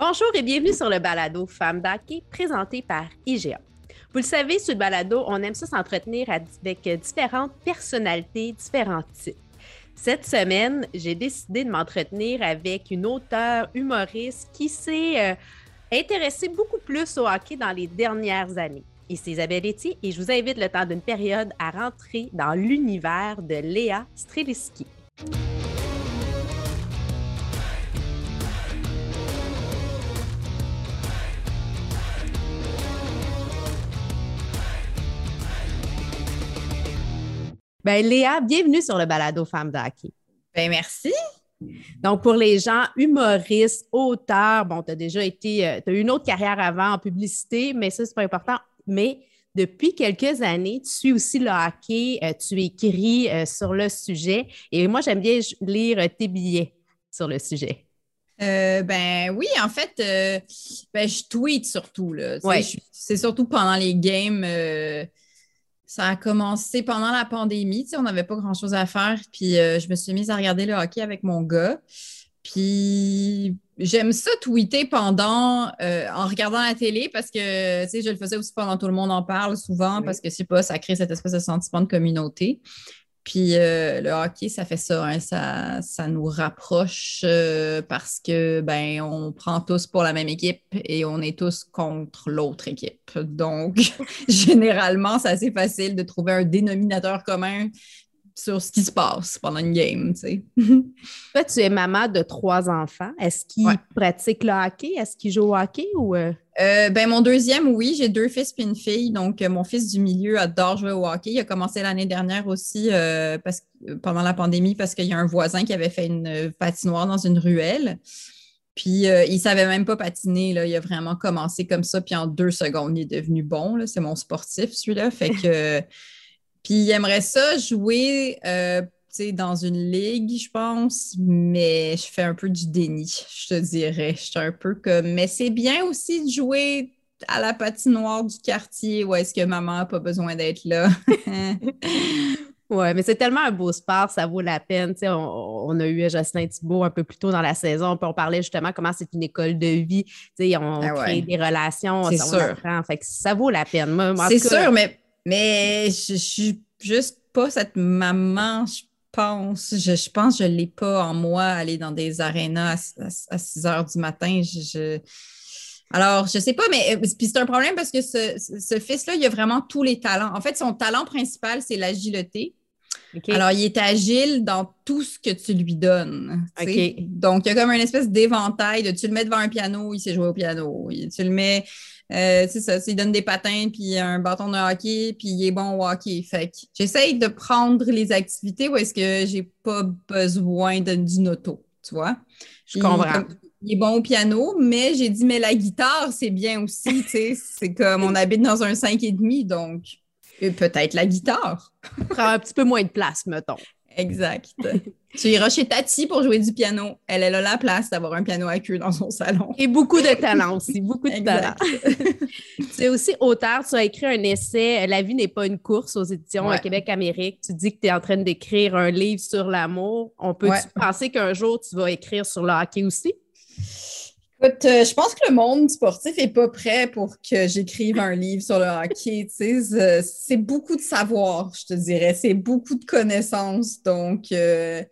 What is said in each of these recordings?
Bonjour et bienvenue sur le balado Femmes d'Hockey présenté par IGA. Vous le savez, sur le balado, on aime ça s'entretenir avec différentes personnalités, différents types. Cette semaine, j'ai décidé de m'entretenir avec une auteure humoriste qui s'est euh, intéressée beaucoup plus au hockey dans les dernières années. C'est Isabelle Etier et je vous invite le temps d'une période à rentrer dans l'univers de Léa Streliski. Ben, Léa, bienvenue sur le balado Femmes d'Hockey. Ben, merci. Donc, pour les gens humoristes, auteurs, bon, tu as déjà été, euh, tu as eu une autre carrière avant en publicité, mais ça, c'est pas important. Mais depuis quelques années, tu suis aussi le hockey, euh, tu écris euh, sur le sujet et moi, j'aime bien lire tes billets sur le sujet. ben oui, en fait, ben, je tweet surtout. C'est surtout pendant les games ça a commencé pendant la pandémie. Tu sais, on n'avait pas grand-chose à faire. Puis euh, je me suis mise à regarder le hockey avec mon gars. Puis j'aime ça tweeter pendant, euh, en regardant la télé parce que, tu sais, je le faisais aussi pendant tout le monde en parle souvent parce que, je sais pas, ça crée cette espèce de sentiment de communauté. Puis euh, le hockey, ça fait ça, hein, ça, ça, nous rapproche euh, parce que ben on prend tous pour la même équipe et on est tous contre l'autre équipe. Donc, généralement, c'est assez facile de trouver un dénominateur commun sur ce qui se passe pendant une game, tu sais. Toi, tu es maman de trois enfants. Est-ce qu'ils pratiquent le hockey? Est-ce qu'ils jouent au hockey ou... Euh? Euh, ben, mon deuxième, oui, j'ai deux fils et une fille. Donc, euh, mon fils du milieu adore jouer au hockey. Il a commencé l'année dernière aussi parce, pendant la pandémie parce qu'il y a un voisin qui avait fait une patinoire dans une ruelle. Puis, il ne savait même pas patiner. Là. Il a vraiment commencé comme ça. Puis, en deux secondes, il est devenu bon. C'est mon sportif, celui-là. Fait que... Puis il aimerait ça jouer euh, dans une ligue, je pense, mais je fais un peu du déni, je te dirais. Je suis un peu comme. Mais c'est bien aussi de jouer à la patinoire du quartier où est-ce que maman n'a pas besoin d'être là. Oui, mais c'est tellement un beau sport, ça vaut la peine. On, on, a eu Jocelyn Thibault un peu plus tôt dans la saison, puis on parlait justement comment c'est une école de vie. on ah crée des relations, c'est sûr. Fait que ça vaut la peine. C'est sûr, mais mais je, ne suis juste pas cette maman, je pense. Je, pense que je l'ai pas en moi, aller dans des arénas à, 6 heures du matin. Je, Alors, je sais pas, mais euh, c'est un problème parce que ce, fils-là, il a vraiment tous les talents. En fait, son talent principal, c'est l'agilité. Alors, il est agile dans tout ce que tu lui donnes. Donc, il y a comme une espèce d'éventail de tu le mets devant un piano, il sait jouer au piano. Tu le mets euh, c'est ça, il donne des patins, puis un bâton de hockey, puis il est bon au hockey. Fait que j'essaye de prendre les activités où est-ce que j'ai pas besoin d'une auto, tu vois. Je comprends. il est bon au piano, mais j'ai dit, mais la guitare, c'est bien aussi, tu sais. C'est comme on habite dans un 5,5, donc peut-être la guitare. Prend un petit peu moins de place, mettons. Exact. tu iras chez Tati pour jouer du piano. Elle, elle a la place d'avoir un piano à queue dans son salon. Et beaucoup de talent aussi, beaucoup de talent. tu es aussi auteur, tu as écrit un essai La vie n'est pas une course aux éditions Québec-Amérique. Tu dis que tu es en train d'écrire un livre sur l'amour. On peut penser qu'un jour tu vas écrire sur le hockey aussi? Écoute, euh, je pense que le monde sportif n'est pas prêt pour que j'écrive un livre sur le hockey. C'est beaucoup de savoir, je te dirais. C'est beaucoup de connaissances. Donc, euh,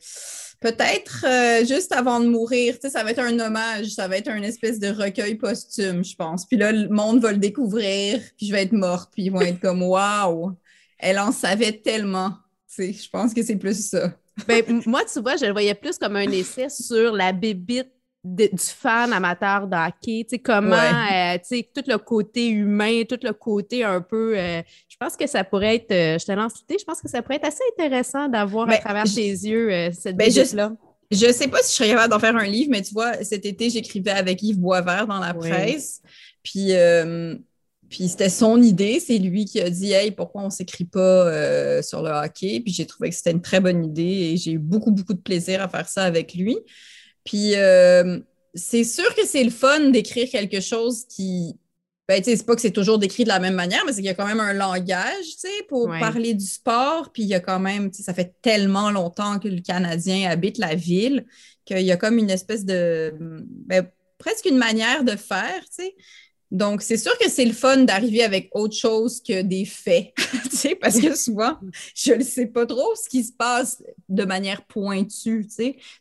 peut-être euh, juste avant de mourir, ça va être un hommage, ça va être une espèce de recueil posthume, je pense. Puis là, le monde va le découvrir, puis je vais être morte, puis ils vont être comme Waouh, elle en savait tellement. Je pense que c'est plus ça. ben, moi, tu vois, je le voyais plus comme un essai sur la bébite du fan amateur de hockey, tu sais, comment, euh, tu sais, tout le côté humain, tout le côté un peu, euh, je pense que ça pourrait être, euh, je te lance l'idée, je pense que ça pourrait être assez intéressant d'avoir à ben, travers tes yeux cette ben, là Je sais pas si je serais capable d'en faire un livre, mais tu vois, cet été, j'écrivais avec Yves Boisvert dans la presse, puis... Puis c'était son idée, c'est lui qui a dit Hey, pourquoi on ne s'écrit pas sur le hockey? Puis j'ai trouvé que c'était une très bonne idée et j'ai eu beaucoup, beaucoup de plaisir à faire ça avec lui. Puis euh, c'est sûr que c'est le fun d'écrire quelque chose qui. Ben, tu sais, c'est pas que c'est toujours décrit de la même manière, mais c'est qu'il y a quand même un langage, tu sais, pour parler du sport. Puis il y a quand même, tu sais, ça fait tellement longtemps que le Canadien habite la ville qu'il y a comme une espèce de. Ben, presque une manière de faire, tu sais. Donc, c'est sûr que c'est le fun d'arriver avec autre chose que des faits, parce que souvent, je ne sais pas trop ce qui se passe de manière pointue,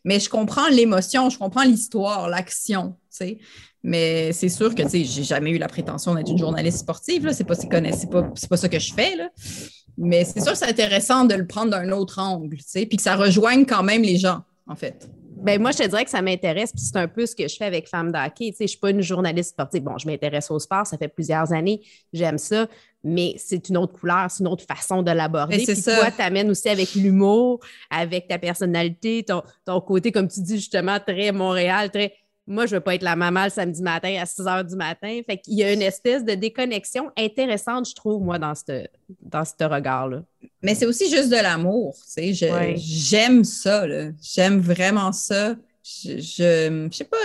mais je comprends l'émotion, je comprends l'histoire, l'action. Mais c'est sûr que, j'ai jamais eu la prétention d'être une journaliste sportive, là, c'est pas, pas, ça que je fais, là. Mais c'est sûr que c'est intéressant de le prendre d'un autre angle, puis que ça rejoigne quand même les gens, en fait. Ben moi, je te dirais que ça m'intéresse, puis c'est un peu ce que je fais avec Femme d'hockey. Tu sais, je ne suis pas une journaliste sportive. Bon, je m'intéresse au sport, ça fait plusieurs années, j'aime ça, mais c'est une autre couleur, c'est une autre façon de l'aborder. Puis toi, tu amènes aussi avec l'humour, avec ta personnalité, ton, ton côté, comme tu dis justement, très Montréal, très moi, je ne veux pas être la maman le samedi matin à 6 heures du matin. Fait qu'il y a une espèce de déconnexion intéressante, je trouve, moi, dans ce dans regard-là. Mais c'est aussi juste de l'amour. Tu sais, J'aime ça. J'aime vraiment ça. Je, je, sais pas,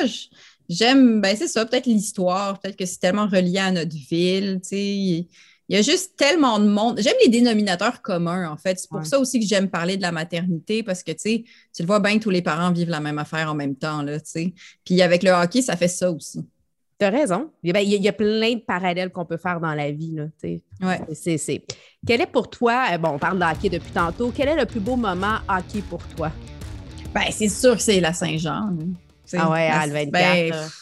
j'aime, ben c'est ça, peut-être l'histoire, peut-être que c'est tellement relié à notre ville. Tu sais, il y a juste tellement de monde. J'aime les dénominateurs communs, en fait. C'est pour ça aussi que j'aime parler de la maternité, parce que, tu sais, tu le vois bien que tous les parents vivent la même affaire en même temps, là, tu sais. Puis avec le hockey, ça fait ça aussi. Tu as raison. Il y, a, plein de parallèles qu'on peut faire dans la vie, là, tu sais. Ouais. C'est, Quel est pour toi, euh, bon, on parle de hockey depuis tantôt, quel est le plus beau moment hockey pour toi? Ben, c'est sûr que c'est la Saint-Jean. Ah ouais, à 24.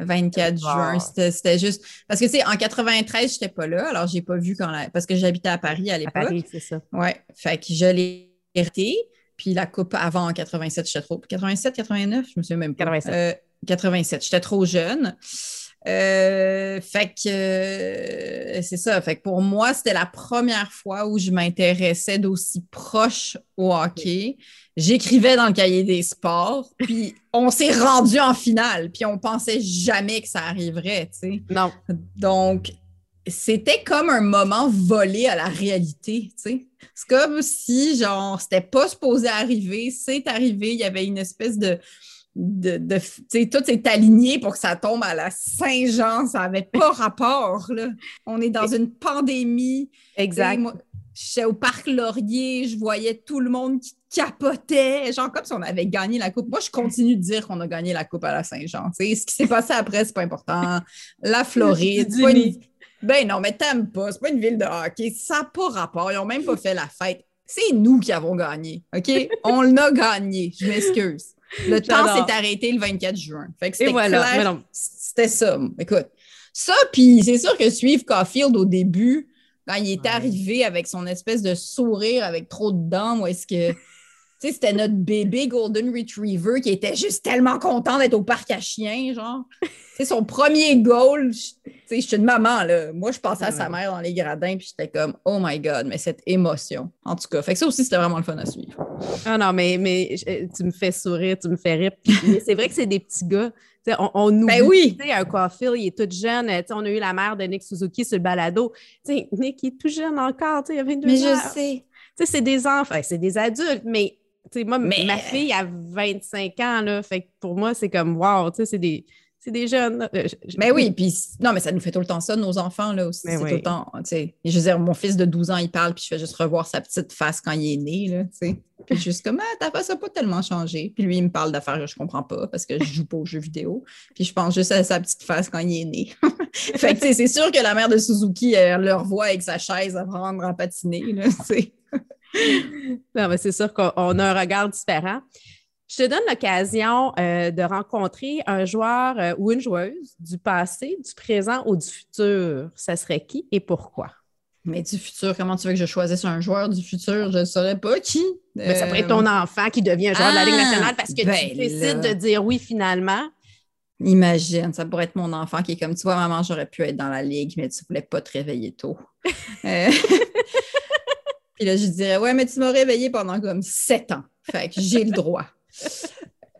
24 juin. C'était juste. Parce que, tu sais, en 93, je n'étais pas là. Alors, je n'ai pas vu quand. Parce que j'habitais à Paris à l'époque. À Paris, c'est ça. Ouais. Fait que je l'ai hérité. Puis la coupe avant en 87, j'étais trop. 87, 89, je me souviens même pas. 87. 87. J'étais trop jeune. Euh, fait que euh, c'est ça. Fait que pour moi, c'était la première fois où je m'intéressais d'aussi proche au hockey. J'écrivais dans le cahier des sports, puis on s'est rendu en finale, puis on pensait jamais que ça arriverait, tu sais. Non. Donc, c'était comme un moment volé à la réalité, tu sais. C'est comme si, genre, c'était pas supposé arriver, c'est arrivé, il y avait une espèce de de, de tout est aligné pour que ça tombe à la Saint-Jean. Ça n'avait pas rapport. Là. On est dans une pandémie. Exact. je au parc Laurier, je voyais tout le monde qui capotait, genre comme si on avait gagné la coupe. Moi, je continue de dire qu'on a gagné la coupe à la Saint-Jean. Ce qui s'est passé après, c'est pas important. La Floride, Ben non, mais t'aimes pas, c'est pas une ville de hockey, ça n'a pas rapport. Ils n'ont même pas fait la fête. C'est nous qui avons gagné, OK? On l'a gagné, je m'excuse. Le temps s'est arrêté le 24 juin. Fait que c'était voilà. C'était ça. Écoute, ça, puis c'est sûr que suivre Caulfield au début, quand il est arrivé avec son espèce de sourire avec trop de dents, est-ce que sais, c'était notre bébé Golden Retriever qui était juste tellement content d'être au parc à chiens, genre. C'est son premier goal. Tu sais, je suis une maman, là. Moi, je pensais à sa mère dans les gradins, puis j'étais comme, oh my God, mais cette émotion. En tout cas, fait que ça aussi, c'était vraiment le fun à suivre. Ah non, mais, mais tu me fais sourire, tu me fais rire. c'est vrai que c'est des petits gars. on, on oublie, ben oui. un coiffeur, il est tout jeune. on a eu la mère de Nick Suzuki sur le balado. sais, Nick, il est tout jeune encore. Il a 22 mais je sais. C'est des enfants, c'est des adultes, mais moi, ma fille a 25 ans, là, fait pour moi, c'est comme wow, c'est des, des jeunes. Euh, mais oui, puis non, mais ça nous fait tout le temps ça, nos enfants, là aussi. C'est tout le temps, tu sais. Je veux dire, mon fils de 12 ans, il parle, puis je fais juste revoir sa petite face quand il est né, là, tu sais. Puis juste comme, ah, ta face n'a pas tellement changé. Puis lui, il me parle d'affaires que je comprends pas parce que je joue pas aux jeux vidéo. Puis je pense juste à sa petite face quand il est né. fait que, c'est sûr que la mère de Suzuki, elle le revoit avec sa chaise à prendre à patiner, là, tu sais. Non, mais c'est sûr qu'on a un regard différent. Je te donne l'occasion euh, de rencontrer un joueur euh, ou une joueuse du passé, du présent ou du futur. Ça serait qui et pourquoi? Mais du futur, comment tu veux que je choisisse un joueur du futur? Je ne saurais pas qui. Ben, ça pourrait être ton euh, enfant qui devient un joueur de la Ligue ah, nationale parce que tu ben décides de dire oui finalement. Imagine, ça pourrait être mon enfant qui est comme, tu vois, maman, j'aurais pu être dans la Ligue, mais tu ne voulais pas te réveiller tôt. Puis là, je dirais, ouais, mais tu m'as réveillé pendant comme sept ans. Fait que j'ai le droit.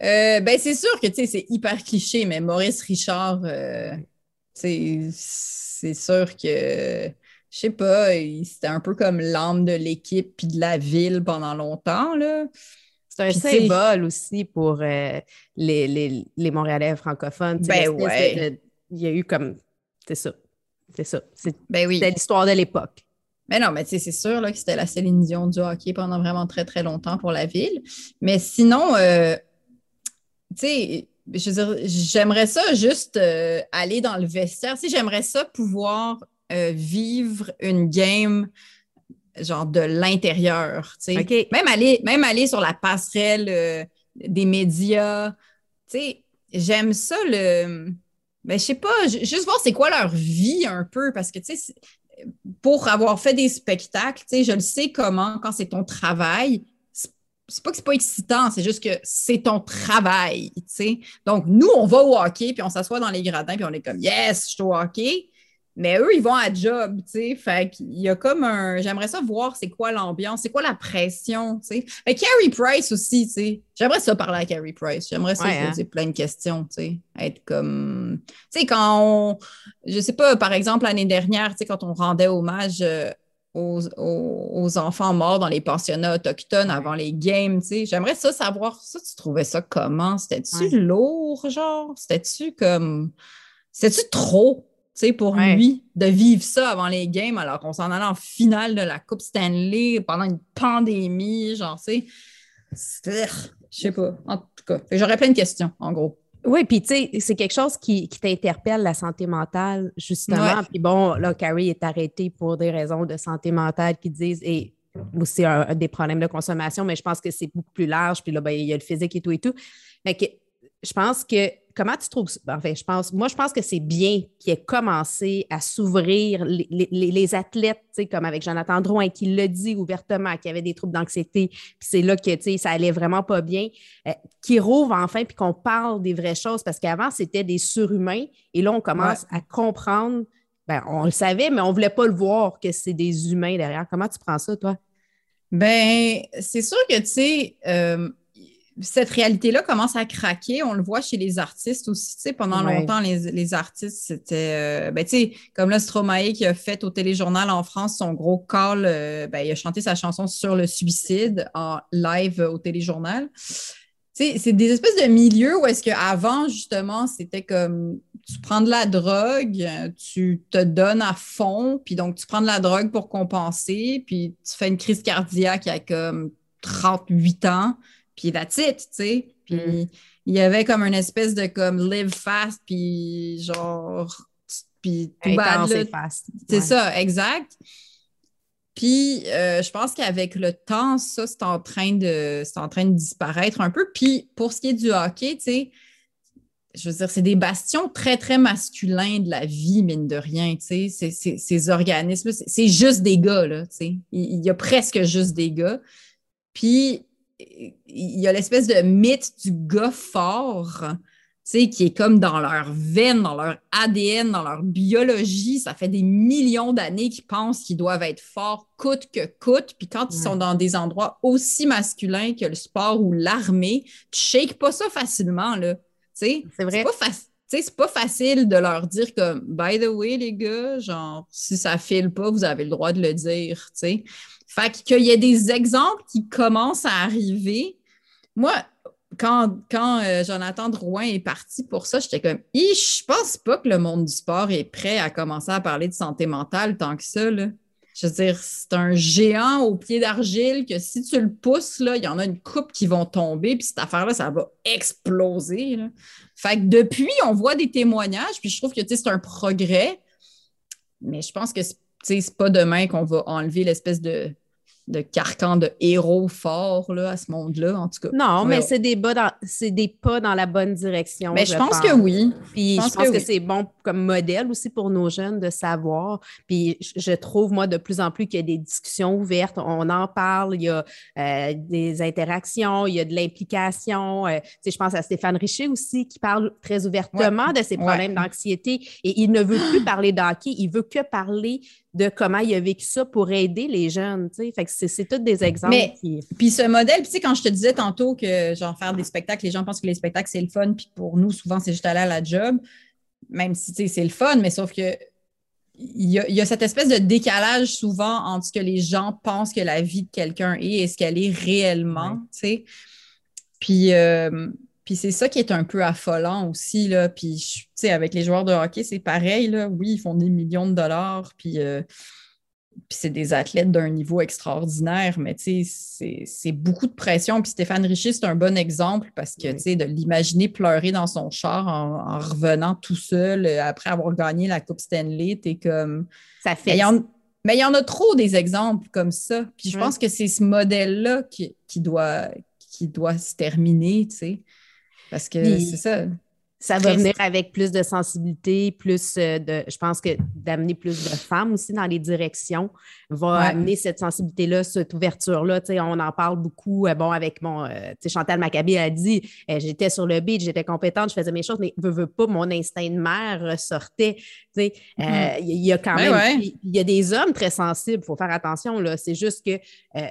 Euh, ben, c'est sûr que, tu sais, c'est hyper cliché, mais Maurice Richard, euh, c'est sûr que, je sais pas, c'était un peu comme l'âme de l'équipe puis de la ville pendant longtemps, là. C'est un symbole aussi pour euh, les, les, Montréalais francophones. Ben ouais. il y a eu comme, c'est ça, c'est ça. C'est ben oui. l'histoire de l'époque. Mais non, mais tu sais, c'est sûr là, que c'était la Céline Dion du hockey pendant vraiment très, très longtemps pour la ville. Mais sinon, euh, tu sais, je veux dire, j'aimerais ça juste euh, aller dans le vestiaire. Tu j'aimerais ça pouvoir euh, vivre une game genre de l'intérieur. Tu sais. Même, aller, même aller sur la passerelle des médias. Tu sais, j'aime ça le. Ben, je sais pas, juste voir c'est quoi leur vie un peu, parce que, tu sais, pour avoir fait des spectacles, tu je le sais comment, quand c'est ton travail, c'est pas que c'est pas excitant, c'est juste que c'est ton travail, tu sais. Donc, nous, on va au hockey, puis on s'assoit dans les gradins, puis on est comme, yes, je suis au hockey. Mais eux, ils vont à job, tu sais. Fait qu'il y a comme un. J'aimerais ça voir c'est quoi l'ambiance, c'est quoi la pression, tu sais. Mais Carrie Price aussi, tu sais. J'aimerais ça parler à Carrie Price. J'aimerais ça poser hein. plein de questions, tu sais. Être comme. Tu sais, quand on. Je sais pas, par exemple, l'année dernière, tu sais, quand on rendait hommage. Euh, aux, enfants morts dans les pensionnats autochtones avant les games, tu sais. J'aimerais ça savoir, ça, tu trouvais ça comment? C'était-tu lourd, genre? C'était-tu comme... C'était-tu trop? Pour lui, de vivre ça avant les games, alors qu'on s'en allait en finale de la Coupe Stanley pendant une pandémie, genre, tu sais. Je sais pas. En tout cas, j'aurais plein de questions, en gros. Oui, puis tu sais, c'est quelque chose qui, t'interpelle, la santé mentale, justement. Puis bon, là, Carrie est arrêté pour des raisons de santé mentale qui disent, et aussi des problèmes de consommation, mais je pense que c'est beaucoup plus large. Puis là, ben, il y a le physique et tout et tout. Mais que, je pense que comment tu trouves ça? Enfin, je pense, moi, je pense que c'est bien qu'il ait commencé à s'ouvrir les, les, les, athlètes, comme avec Jonathan Drouin, qui l'a dit ouvertement qu'il avait des troubles d'anxiété, puis c'est là que ça allait vraiment pas bien, euh, qu'il rouvre enfin, puis qu'on parle des vraies choses, parce qu'avant, c'était des surhumains, et là, on commence à comprendre, ben, on le savait, mais on voulait pas le voir que c'est des humains derrière. Comment tu prends ça, toi? Ben, c'est sûr que, tu sais, euh, cette réalité-là commence à craquer. On le voit chez les artistes aussi. Tu sais, pendant longtemps, les, artistes, c'était. Euh, ben, tu sais, comme là, Stromae qui a fait au téléjournal en France son gros call, euh, ben, il a chanté sa chanson sur le suicide en live au téléjournal. Tu sais, c'est des espèces de milieux où est-ce qu'avant, justement, c'était comme tu prends de la drogue, tu te donnes à fond, puis donc tu prends de la drogue pour compenser, puis tu fais une crise cardiaque à comme 38 ans puis that's it, tu sais. Puis mm. il y avait comme une espèce de comme live fast, puis genre, puis tout C'est ça, exact. Puis euh, je pense qu'avec le temps, ça, c'est en train de en train de disparaître un peu. Puis pour ce qui est du hockey, tu sais, je veux dire, c'est des bastions très, très masculins de la vie, mine de rien, tu sais. Ces organismes, c'est juste des gars, là, tu sais. Il y a presque juste des gars. Puis il y a l'espèce de mythe du gars fort, qui est comme dans leur veine, dans leur ADN, dans leur biologie. Ça fait des millions d'années qu'ils pensent qu'ils doivent être forts coûte que coûte. Puis quand ils sont dans des endroits aussi masculins que le sport ou l'armée, tu shakes pas ça facilement, là. C'est vrai. C'est pas, facile de leur dire comme, by the way, les gars, genre, si ça file pas, vous avez le droit de le dire, tu fait qu'il y a des exemples qui commencent à arriver. Moi, quand, quand euh, Jonathan Drouin est parti pour ça, j'étais comme, je pense pas que le monde du sport est prêt à commencer à parler de santé mentale tant que ça. Je veux dire, c'est un géant au pied d'argile que si tu le pousses, là, il y en a une coupe qui vont tomber, puis cette affaire-là, ça va exploser. Fait que depuis, on voit des témoignages, puis je trouve que c'est un progrès, mais je pense que c'est pas demain qu'on va enlever l'espèce de de carcan de héros forts là, à ce monde-là, en tout cas. Non, mais c'est des, dans, des pas dans la bonne direction. Mais je, pense, que oui. Puis je pense, que, c'est bon comme modèle aussi pour nos jeunes de savoir. Puis je trouve, moi, de plus en plus qu'il y a des discussions ouvertes. On en parle, il y a euh, des interactions, il y a de l'implication. Euh, je pense à Stéphane Richer aussi qui parle très ouvertement de ses problèmes d'anxiété et il ne veut plus parler d'hockey, il veut que parler de comment il a vécu ça pour aider les jeunes. Fait que c'est tous des exemples. Mais, Puis ce modèle, tu sais, quand je te disais tantôt que genre faire des spectacles, les gens pensent que les spectacles, c'est le fun, puis pour nous, souvent, c'est juste aller à la job, même si c'est le fun, mais sauf que il y, a, cette espèce de décalage souvent entre ce que les gens pensent que la vie de quelqu'un est et ce qu'elle est réellement. sais. Puis, euh, puis c'est ça qui est un peu affolant aussi. Là. Puis, tu sais, avec les joueurs de hockey, c'est pareil. Là. Oui, ils font des millions de dollars. Puis, euh, puis c'est des athlètes d'un niveau extraordinaire, mais c'est beaucoup de pression. Puis Stéphane Richer, c'est un bon exemple parce que sais, de l'imaginer pleurer dans son char en, revenant tout seul euh, après avoir gagné la Coupe Stanley, t'es comme. Ça fait. Mais il y en a trop des exemples comme ça. Puis je pense que c'est ce modèle-là qui, qui, doit, qui doit se terminer, tu sais. Parce que c'est ça. Ça va venir avec plus de sensibilité, plus euh, de. Je pense que d'amener plus de femmes aussi dans les directions va amener cette sensibilité-là, cette ouverture-là. On en parle beaucoup. Euh, bon, avec mon. Euh, Chantal Maccabi a dit j'étais sur le beat, j'étais compétente, je faisais mes choses, mais veux, veux pas, mon instinct de mère ressortait. Mm-hmm. Il y a quand ben même. Il y a des hommes très sensibles, il faut faire attention. C'est juste que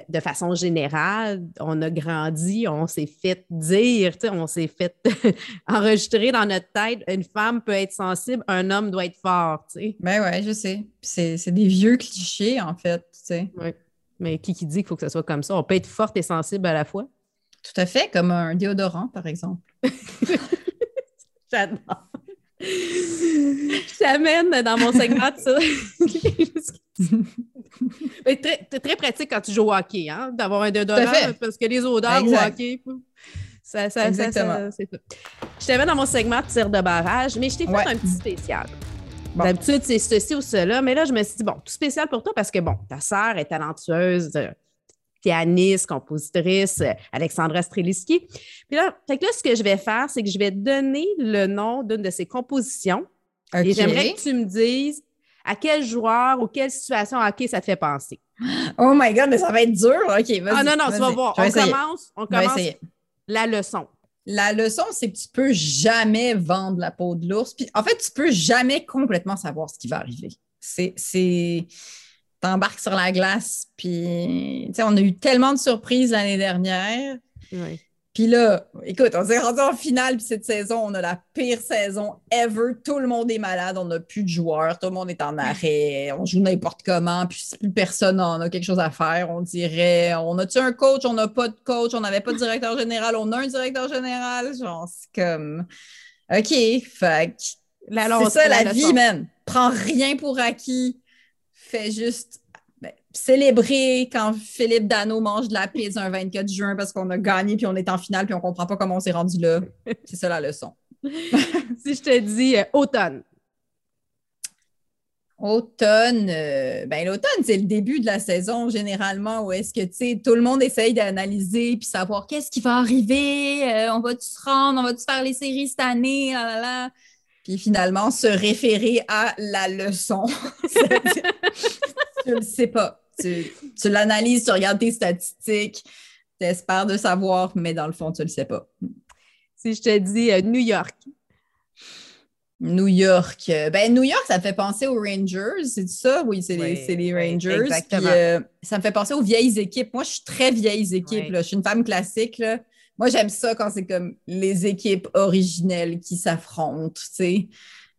de façon générale, on a grandi, on s'est fait dire, on s'est fait enregistrer dans notre tête, une femme peut être sensible, un homme doit être fort, tu sais. Ben ouais, je sais. C'est des vieux clichés, en fait, tu sais. Oui. Mais qui qui dit qu'il faut que ce soit comme ça? On peut être forte et sensible à la fois? Tout à fait, comme un déodorant, par exemple. J'adore. Je t'amène dans mon segment de ça. Mais très, très pratique quand tu joues au hockey, hein, d'avoir un déodorant, parce que les odeurs au hockey, ça, ça, Exactement. c'est ça. Je t'avais dans mon segment de tir de barrage, mais je t'ai fait un petit spécial. D'habitude, c'est ceci ou cela, mais là, je me suis dit, bon, tout spécial pour toi parce que, bon, ta sœur est talentueuse, euh, pianiste, compositrice, euh, Alexandra Streliski. Puis là, fait que là, ce que je vais faire, c'est que je vais donner le nom d'une de ses compositions. Et j'aimerais que tu me dises à quel joueur ou quelle situation hockey ça te fait penser. Oh my God, mais ça va être dur. OK, vas-y. Ah non, non, tu vas voir. On commence, on commence la leçon. La leçon, c'est que tu peux jamais vendre la peau de l'ours. Puis, en fait, tu peux jamais complètement savoir ce qui va arriver. C'est. T'embarques sur la glace, puis on a eu tellement de surprises l'année dernière. Oui. Puis là, écoute, on s'est rendu en finale, puis cette saison, on a la pire saison ever. Tout le monde est malade, on n'a plus de joueurs, tout le monde est en arrêt, on joue n'importe comment, puis plus personne n'en a quelque chose à faire. On dirait, on a-tu un coach, on n'a pas de coach, on n'avait pas de directeur général, on a un directeur général? Genre, c'est comme, OK, fait c'est ça la, la vie, man. Prends rien pour acquis. Fais juste célébrer quand Philippe Dano mange de la pizza un 24 juin parce qu'on a gagné puis on est en finale puis on comprend pas comment on s'est rendu là. C'est ça la leçon. si je te dis euh, automne. Automne, euh, ben l'automne, c'est le début de la saison généralement où est-ce que tu sais, tout le monde essaye d'analyser puis savoir qu'est-ce qui va arriver, euh, on va-tu se rendre, on va-tu faire les séries cette année, là, là, là. Puis finalement, se référer à la leçon. tu le sais pas. Tu, l'analyses, tu regardes tes statistiques, tu espères de savoir, mais dans le fond, tu le sais pas. Si je te dis euh, New York. New York. Euh, ben, New York, ça me fait penser aux Rangers, c'est ça? Oui, c'est les, Rangers. Euh, ça me fait penser aux vieilles équipes. Moi, je suis très vieilles équipes. Je suis une femme classique. Moi, j'aime ça quand c'est comme les équipes originelles qui s'affrontent, tu sais.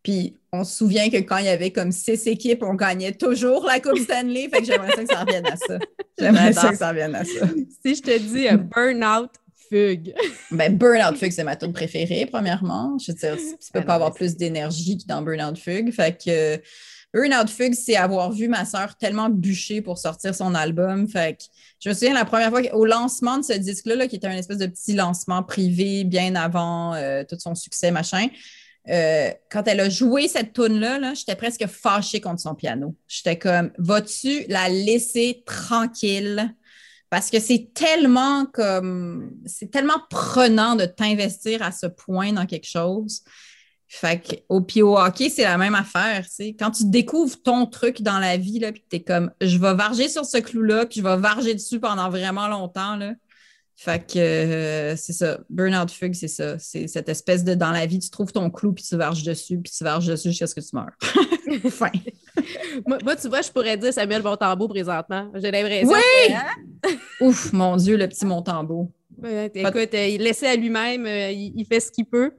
Puis on se souvient que quand il y avait comme six équipes, on gagnait toujours la Coupe Stanley. fait que j'aimerais ça que ça revienne à ça. J'aimerais ça que ça revienne à ça. Si je te dis un Burnout Fugue. ben, Burnout Fugue, c'est ma tune préférée, premièrement. Je veux dire, tu peux pas avoir plus d'énergie que dans Burnout Fugue. Fait que Burnout Fugue, c'est avoir vu ma sœur tellement bûcher pour sortir son album. Fait que je me souviens la première fois au lancement de ce disque-là, qui était un espèce de petit lancement privé bien avant euh, tout son succès, machin. Euh, quand elle a joué cette tune-là, j'étais presque fâchée contre son piano. J'étais comme, vas-tu la laisser tranquille? Parce que c'est tellement comme, c'est tellement prenant de t'investir à ce point dans quelque chose. Fait que, au, puis au hockey, c'est la même affaire. Quand tu découvres ton truc dans la vie, là, puis tu es comme, je vais varger sur ce clou-là, puis je vais varger dessus pendant vraiment longtemps, là, fait que euh, c'est ça. Burnout Fugue, c'est ça. C'est cette espèce de dans la vie, tu trouves ton clou, puis tu varges dessus, puis tu varges dessus jusqu'à ce que tu meurs. fin. moi, tu vois, je pourrais dire Samuel Montambeau présentement. J'ai l'impression. Oui! Hein? Ouf, mon Dieu, le petit Montambeau. écoute, euh, il laissé à lui-même, euh, il, fait ce qu'il peut.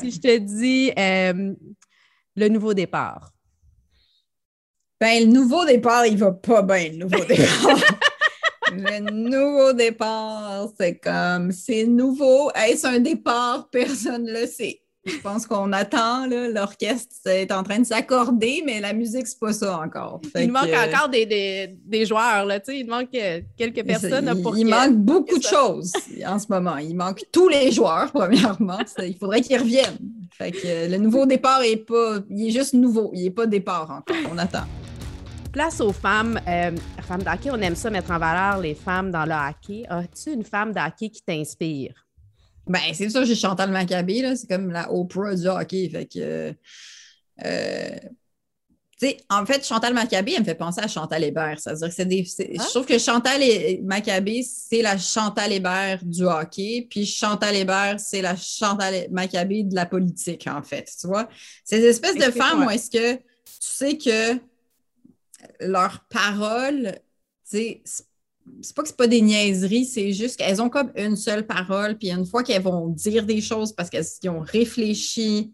Si je te dis le nouveau départ. Ben, le nouveau départ, il va pas bien, le nouveau départ. Le nouveau départ, c'est comme, c'est nouveau. Est-ce un départ? Personne ne le sait. Je pense qu'on attend, l'orchestre est en train de s'accorder, mais la musique, c'est pas ça encore. il manque encore des, joueurs, là, il manque euh, quelques personnes. Il, pour il manque beaucoup de choses en ce moment. Il manque tous les joueurs, premièrement. il faudrait qu'ils reviennent. Fait que, le nouveau départ est pas, il est juste nouveau, il n'est pas départ encore. On attend. Place aux femmes. Euh, femmes d'hockey, on aime ça mettre en valeur les femmes dans le hockey. As-tu une femme d'hockey qui t'inspire? Ben, c'est ça, j'ai Chantal Maccabé, là. C'est comme la Oprah du hockey. Fait que. Euh, en fait, Chantal Maccabé, elle me fait penser à Chantal Hébert. C'est-à-dire que c'est des. Je trouve que Chantal Maccabé, c'est la Chantal Hébert du hockey, puis Chantal Hébert, c'est la Chantal Maccabé de la politique, en fait. Tu vois? Ces espèces de femmes où est-ce que tu sais que leurs paroles, c'est pas que c'est pas des niaiseries, c'est juste qu'elles ont comme une seule parole, puis une fois qu'elles vont dire des choses parce qu'elles ont réfléchi,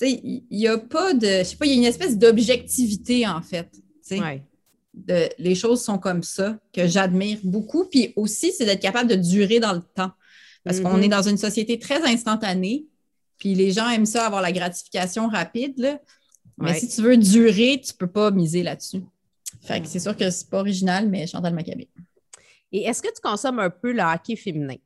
il n'y a pas de. Je sais pas, il y a une espèce d'objectivité en fait. De, les choses sont comme ça, que j'admire beaucoup. Puis aussi, c'est d'être capable de durer dans le temps. Parce qu'on est mm-hmm. dans une société très instantanée, puis les gens aiment ça, avoir la gratification rapide. Là. Mais si tu veux durer, tu ne peux pas miser là-dessus. Fait que c'est sûr que c'est pas original, mais Chantal Maccabé. Et est-ce que tu consommes un peu le hockey féminin?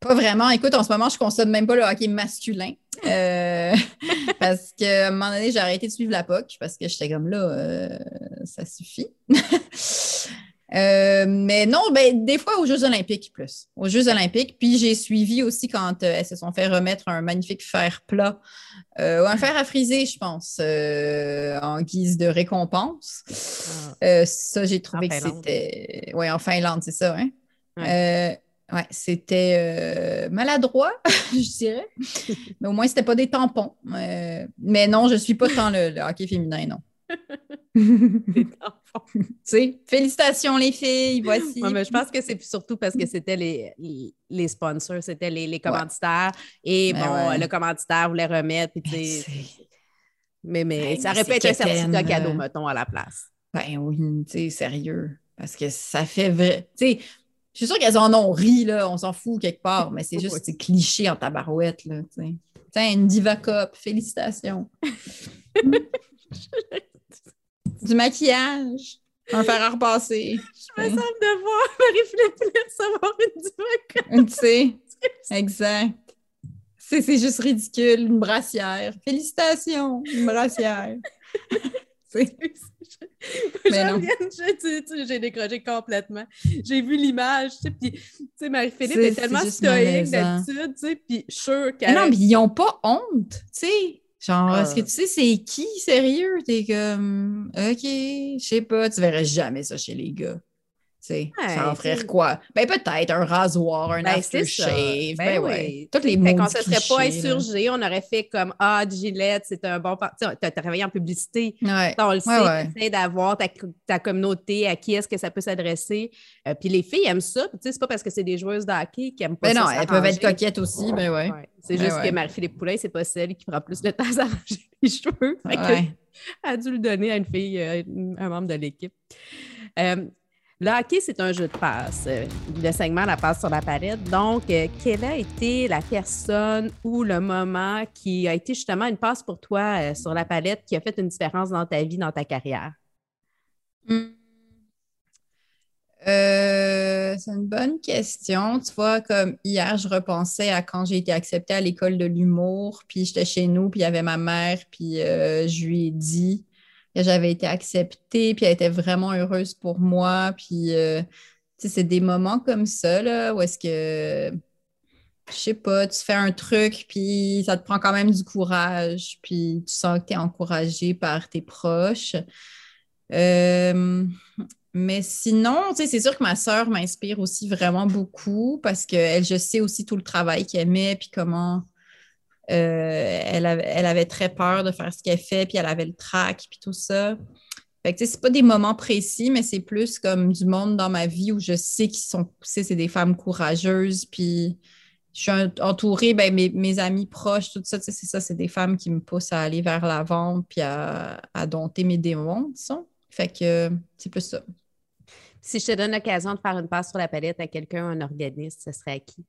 Pas vraiment. Écoute, en ce moment, je consomme même pas le hockey masculin. Euh, parce qu'à un moment donné, j'ai arrêté de suivre la POC parce que j'étais comme là, euh, ça suffit. Euh, mais non, ben, des fois aux Jeux olympiques plus. Aux Jeux olympiques. Puis j'ai suivi aussi quand elles se sont fait remettre un magnifique fer plat ou un fer à friser, je pense, en guise de récompense. Ah. ça, j'ai trouvé que c'était. Oui, en Finlande, c'est ça, hein? Ouais, c'était euh, maladroit, je dirais. Mais au moins, c'était pas des tampons. Euh, mais non, je suis pas tant le, hockey féminin, non. tu sais, félicitations les filles, voici. mais je pense que c'est surtout parce que c'était les, les, sponsors, c'était les, les, commanditaires. Et ben bon, le commanditaire voulait remettre. Puis, mais, mais ben, ça aurait pu être un certificat cadeau, mettons, à la place. Ben oui, tu sais, sérieux. Parce que ça fait vrai. Tu sais, je suis sûre qu'elles en ont ri, là, on s'en fout quelque part, mais c'est juste cliché en tabarouette. Là, Tiens, une Diva Cup, félicitations. du maquillage, un fer à repasser. Je me sens de voir Marie-Philippe recevoir une Diva Cup. Tu sais, exact. C'est juste ridicule, une brassière. Félicitations, une brassière. j'ai décroché complètement. J'ai vu l'image, tu sais, puis, Marie-Philippe est, tellement stoïque d'habitude, tu sais, puis sûr qu'elle... Non, mais ils n'ont pas honte, tu sais. Genre, est-ce que ah. tu sais c'est qui, sérieux? T'es comme, OK, je sais pas, tu verrais jamais ça chez les gars ça offrir quoi? Ben peut-être un rasoir, un ben, aftershave. Ben, ben oui. Toutes les mots. Qu'on ne se serait pas insurgé, on aurait fait comme Ah, Gillette, c'est un bon parti. Tu as travaillé en publicité. Ouais. On le sait, tu d'avoir ta, communauté, à qui est-ce que ça peut s'adresser. Euh, puis les filles aiment ça. Tu sais, c'est pas parce que c'est des joueuses de hockey qui aiment pas ben ça. non, elles peuvent être coquettes aussi. Ben ouais. C'est ben juste que Marie-Philippe Poulin, c'est pas celle qui prend plus de temps à s'arranger les cheveux. Elle a dû le donner à une fille, euh, un membre de l'équipe. Euh, le hockey, c'est un jeu de passe. Euh, le segment, la passe sur la palette. Donc, euh, quelle a été la personne ou le moment qui a été justement une passe pour toi euh, sur la palette qui a fait une différence dans ta vie, dans ta carrière? Hmm. c'est une bonne question. Tu vois, comme hier, je repensais à quand j'ai été acceptée à l'école de l'humour, puis j'étais chez nous, puis il y avait ma mère, puis je lui ai dit j'avais été acceptée, puis elle était vraiment heureuse pour moi. Puis, euh, c'est des moments comme ça, là, où est-ce que, je sais pas, tu fais un truc, puis ça te prend quand même du courage, puis tu sens que tu es encouragé par tes proches. Euh, mais sinon, c'est sûr que ma sœur m'inspire aussi vraiment beaucoup parce qu'elle, je sais aussi tout le travail qu'elle met, puis comment euh, elle, avait, très peur de faire ce qu'elle fait, puis elle avait le trac, puis tout ça. Fait que, c'est pas des moments précis, mais c'est plus comme du monde dans ma vie où je sais qu'ils sont, c'est des femmes courageuses, puis je suis entourée, ben, mes, amis proches, tout ça, c'est ça, c'est des femmes qui me poussent à aller vers l'avant, puis à, dompter mes démons, disons. Fait que c'est plus ça. Si je te donne l'occasion de faire une passe sur la palette à quelqu'un, un organisme, ce serait à qui?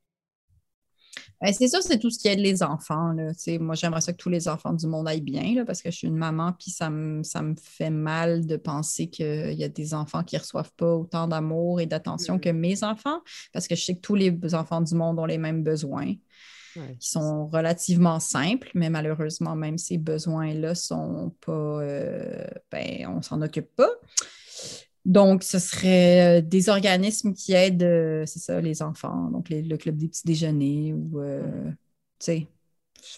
Ben, c'est sûr, c'est tout ce qui aide les enfants. Là. Moi, j'aimerais ça que tous les enfants du monde aillent bien là, parce que je suis une maman, puis ça me, ça me fait mal de penser qu'il y a des enfants qui ne reçoivent pas autant d'amour et d'attention mm. que mes enfants, parce que je sais que tous les enfants du monde ont les mêmes besoins. qui sont relativement simples, mais malheureusement, même ces besoins-là sont pas, euh, ben, on s'en occupe pas. Donc, ce serait euh, des organismes qui aident, euh, c'est ça, les enfants, donc le club des petits déjeuners ou, euh, tu sais,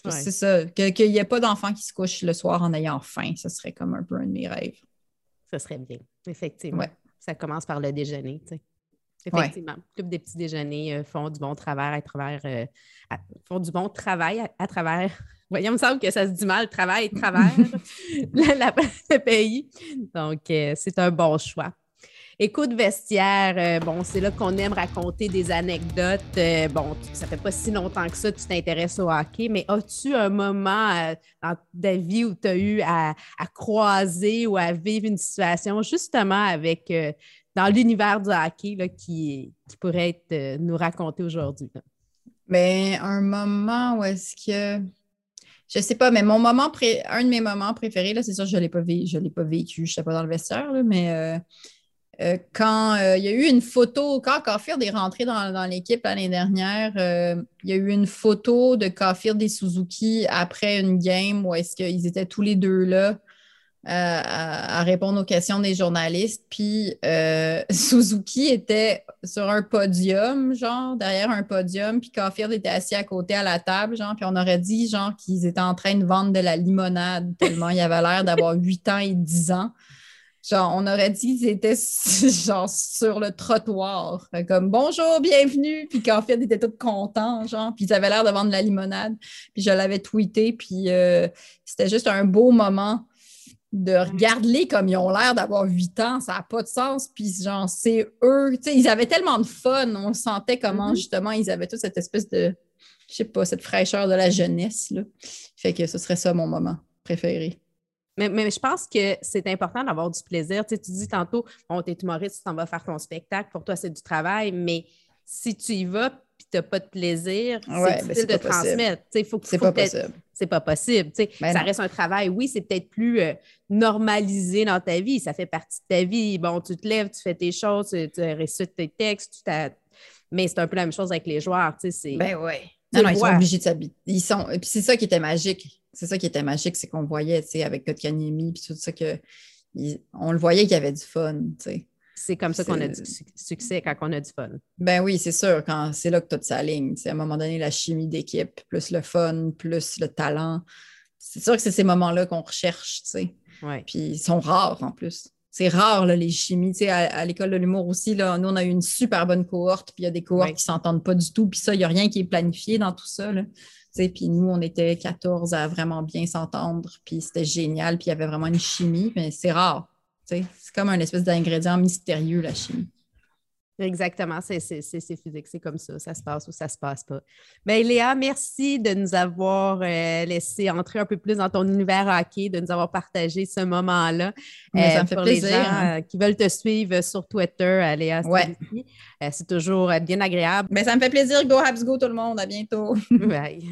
c'est ça, qu'il n'y ait pas d'enfants qui se couchent le soir en ayant faim, ce serait comme un peu un de mes rêves. Ce serait bien, effectivement. Ça commence par le déjeuner, tu sais. Effectivement. Le club des petits déjeuners font du bon travail à travers, font du bon travail à, travers Voyons, il me semble que ça se dit mal, travail travers le pays. Donc, c'est un bon choix. Écoute vestiaire, euh, bon, c'est là qu'on aime raconter des anecdotes. Euh, bon, ça fait pas si longtemps que ça tu t'intéresses au hockey, mais as-tu un moment euh, dans ta vie où tu as eu à, croiser ou à vivre une situation justement avec dans l'univers du hockey qui, pourrait être nous raconter aujourd'hui? Mais ben, un moment où est-ce que je sais pas, mais mon moment un de mes moments préférés, là, c'est sûr, je ne l'ai pas, l'ai pas vécu, je ne sais pas dans le vestiaire, mais euh, quand euh, il y a eu une photo, quand Caulfield est rentré dans, l'équipe l'année dernière, euh, il y a eu une photo de Caulfield et Suzuki après une game où est-ce qu'ils étaient tous les deux là à, répondre aux questions des journalistes. Puis Suzuki était sur un podium, genre derrière un podium, puis Caulfield était assis à côté à la table, genre, puis on aurait dit genre qu'ils étaient en train de vendre de la limonade tellement il avait l'air d'avoir 8 ans et 10 ans. Genre, on aurait dit qu'ils étaient genre sur le trottoir. Comme bonjour, bienvenue. Puis qu'en fait, ils étaient tous contents, genre. Puis ils avaient l'air de vendre de la limonade. Puis je l'avais tweeté. Puis euh, c'était juste un beau moment de regarder comme ils ont l'air d'avoir huit ans. Ça n'a pas de sens. Puis genre, c'est eux. Tu sais, ils avaient tellement de fun. On sentait comment, mm-hmm. justement, ils avaient toute cette espèce de, je sais pas, cette fraîcheur de la jeunesse. Là. Fait que ce serait ça mon moment préféré. Mais, je pense que c'est important d'avoir du plaisir. Tu, sais, tu dis tantôt, bon, t'es humoriste, tu t'en vas faire ton spectacle, pour toi, c'est du travail, mais si tu y vas puis tu n'as pas de plaisir, c'est difficile de transmettre. c'est pas, possible. C'est pas possible. Ben ça reste un travail. Oui, c'est peut-être plus euh, normalisé dans ta vie. Ça fait partie de ta vie. Bon, tu te lèves, tu fais tes choses, tu, récites tes textes, mais c'est un peu la même chose avec les joueurs. Ben oui. Non, non, ils sont obligés de s'habiter. Ils sont... Et puis c'est ça qui était magique c'est ça qui était magique, c'est qu'on voyait, tu sais, avec Kotkaniemi, puis tout ça, que on le voyait qu'il y avait du fun, tu sais. C'est comme ça qu'on a du succès quand on a du fun. Ben oui, c'est sûr. Quand c'est là que tout s'aligne. À un moment donné, la chimie d'équipe, plus le fun, plus le talent. C'est sûr que c'est ces moments-là qu'on recherche, tu sais. Puis ils sont rares en plus. C'est rare, là, les chimies. Tu sais, à, l'école de l'humour aussi, là, nous, on a eu une super bonne cohorte, puis il y a des cohortes qui ne s'entendent pas du tout. Puis ça, il n'y a rien qui est planifié dans tout ça. Là. Puis nous, on était 14 à vraiment bien s'entendre, puis c'était génial, puis il y avait vraiment une chimie, mais c'est rare. C'est comme un espèce d'ingrédient mystérieux, la chimie. Exactement, c'est physique, c'est comme ça, ça se passe ou ça se passe pas. Bien, Léa, merci de nous avoir euh, laissé entrer un peu plus dans ton univers hockey, de nous avoir partagé ce moment-là. ça me euh, fait pour plaisir. les gens euh, qui veulent te suivre sur Twitter, Léa ouais. c'est toujours bien agréable. Mais ça me fait plaisir. Go Habs Go tout le monde, à bientôt. Bye.